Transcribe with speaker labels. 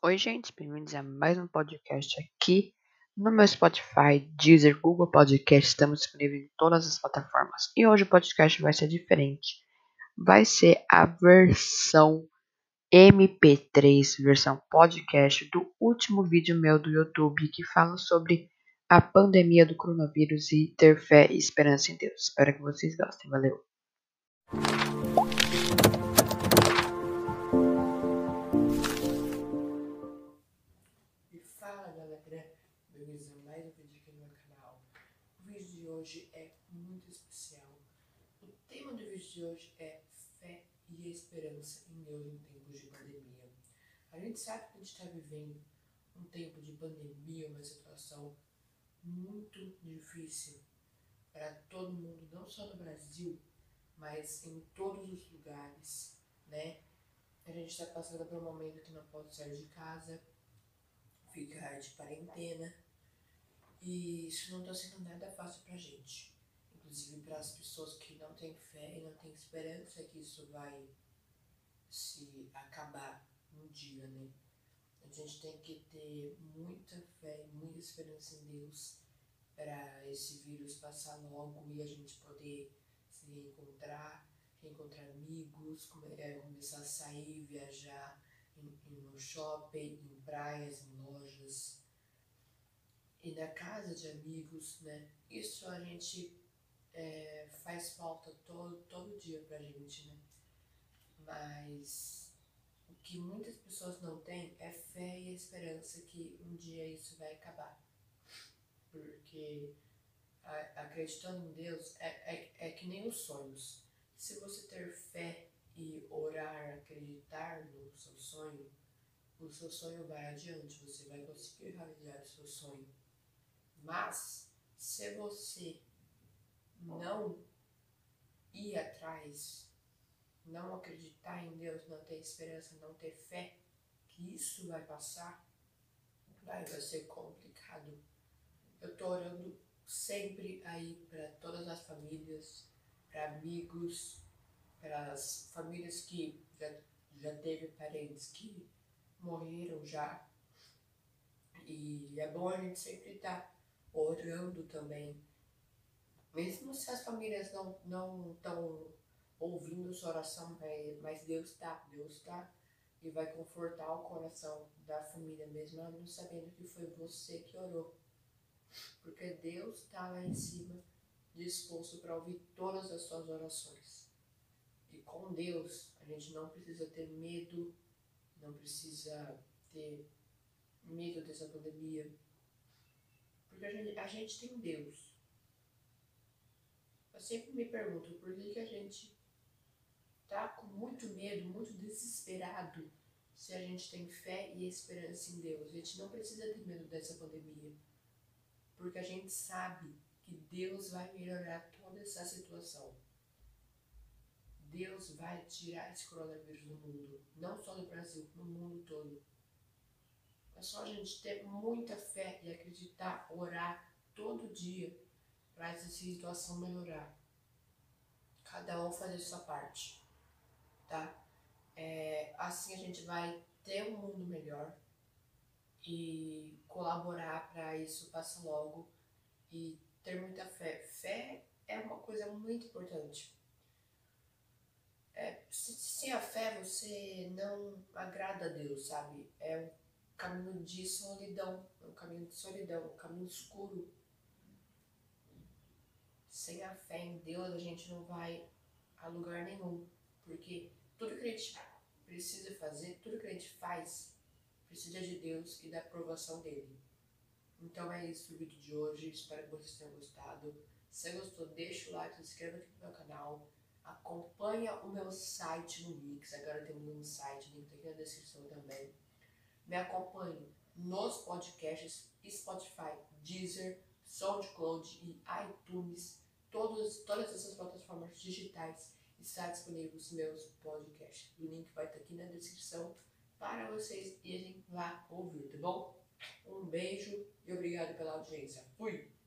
Speaker 1: Oi, gente, bem-vindos a mais um podcast aqui no meu Spotify, Deezer, Google Podcast. Estamos disponíveis em todas as plataformas. E hoje o podcast vai ser diferente. Vai ser a versão MP3, versão podcast do último vídeo meu do YouTube que fala sobre a pandemia do coronavírus e ter fé e esperança em Deus. Espero que vocês gostem. Valeu!
Speaker 2: Bem-vindos mais um vídeo aqui no meu canal. O vídeo de hoje é muito especial. O tema do vídeo de hoje é fé e esperança em Deus em tempos de pandemia. A gente sabe que a gente está vivendo um tempo de pandemia, uma situação muito difícil para todo mundo, não só no Brasil, mas em todos os lugares, né? A gente está passando por um momento que não pode sair de casa, ficar de quarentena. E isso não está sendo nada fácil para a gente. Inclusive para as pessoas que não têm fé e não têm esperança que isso vai se acabar um dia, né? A gente tem que ter muita fé e muita esperança em Deus para esse vírus passar logo e a gente poder se reencontrar, reencontrar amigos, é, começar a sair, viajar no shopping, em praias, em lojas e na casa de amigos, né? Isso a gente é, faz falta todo, todo dia pra gente, né? Mas o que muitas pessoas não têm é fé e esperança que um dia isso vai acabar. Porque a, acreditando em Deus é, é, é que nem os sonhos. Se você ter fé e orar, acreditar no seu sonho, o seu sonho vai adiante, você vai conseguir realizar o seu sonho. Mas se você não ir atrás, não acreditar em Deus, não ter esperança, não ter fé que isso vai passar, vai, ser complicado. Eu tô orando sempre aí para todas as famílias, para amigos, para as famílias que já, já teve parentes que morreram já. E é bom a gente sempre estar tá orando também. Mesmo se as famílias não não estão ouvindo sua oração, mas Deus está, Deus está e vai confortar o coração da família, mesmo não sabendo que foi você que orou. Porque Deus está lá em cima, disposto para ouvir todas as suas orações. E com Deus, a gente não precisa ter medo, não precisa ter medo dessa pandemia, porque a gente, a gente tem Deus. Eu sempre me pergunto por que, que a gente tá com muito medo, muito desesperado se a gente tem fé e esperança em Deus. A gente não precisa ter medo dessa pandemia. Porque a gente sabe que Deus vai melhorar toda essa situação. Deus vai tirar esse coronavírus do mundo, não só do Brasil, no mundo todo. É só a gente ter muita fé e acreditar, orar todo dia para essa situação melhorar. Cada um fazer sua parte, tá? É, assim a gente vai ter um mundo melhor e colaborar para isso passar logo e ter muita fé. Fé é uma coisa muito importante. É, sem a fé você não agrada a Deus, sabe? É caminho de solidão, é um caminho de solidão, um caminho escuro. Sem a fé em Deus a gente não vai a lugar nenhum, porque tudo que a gente precisa fazer, tudo que a gente faz, precisa de Deus e da aprovação dele. Então é isso o vídeo de hoje, espero que vocês tenham gostado. Se gostou, deixa o like, se inscreva aqui no meu canal, acompanha o meu site no Mix, agora temos um site, link tá aqui na descrição também. Me acompanhe nos podcasts Spotify, Deezer, SoundCloud e iTunes. Todos, todas essas plataformas digitais estão disponíveis meus podcasts. O link vai estar aqui na descrição para vocês irem lá ouvir, tá bom? Um beijo e obrigado pela audiência. Fui!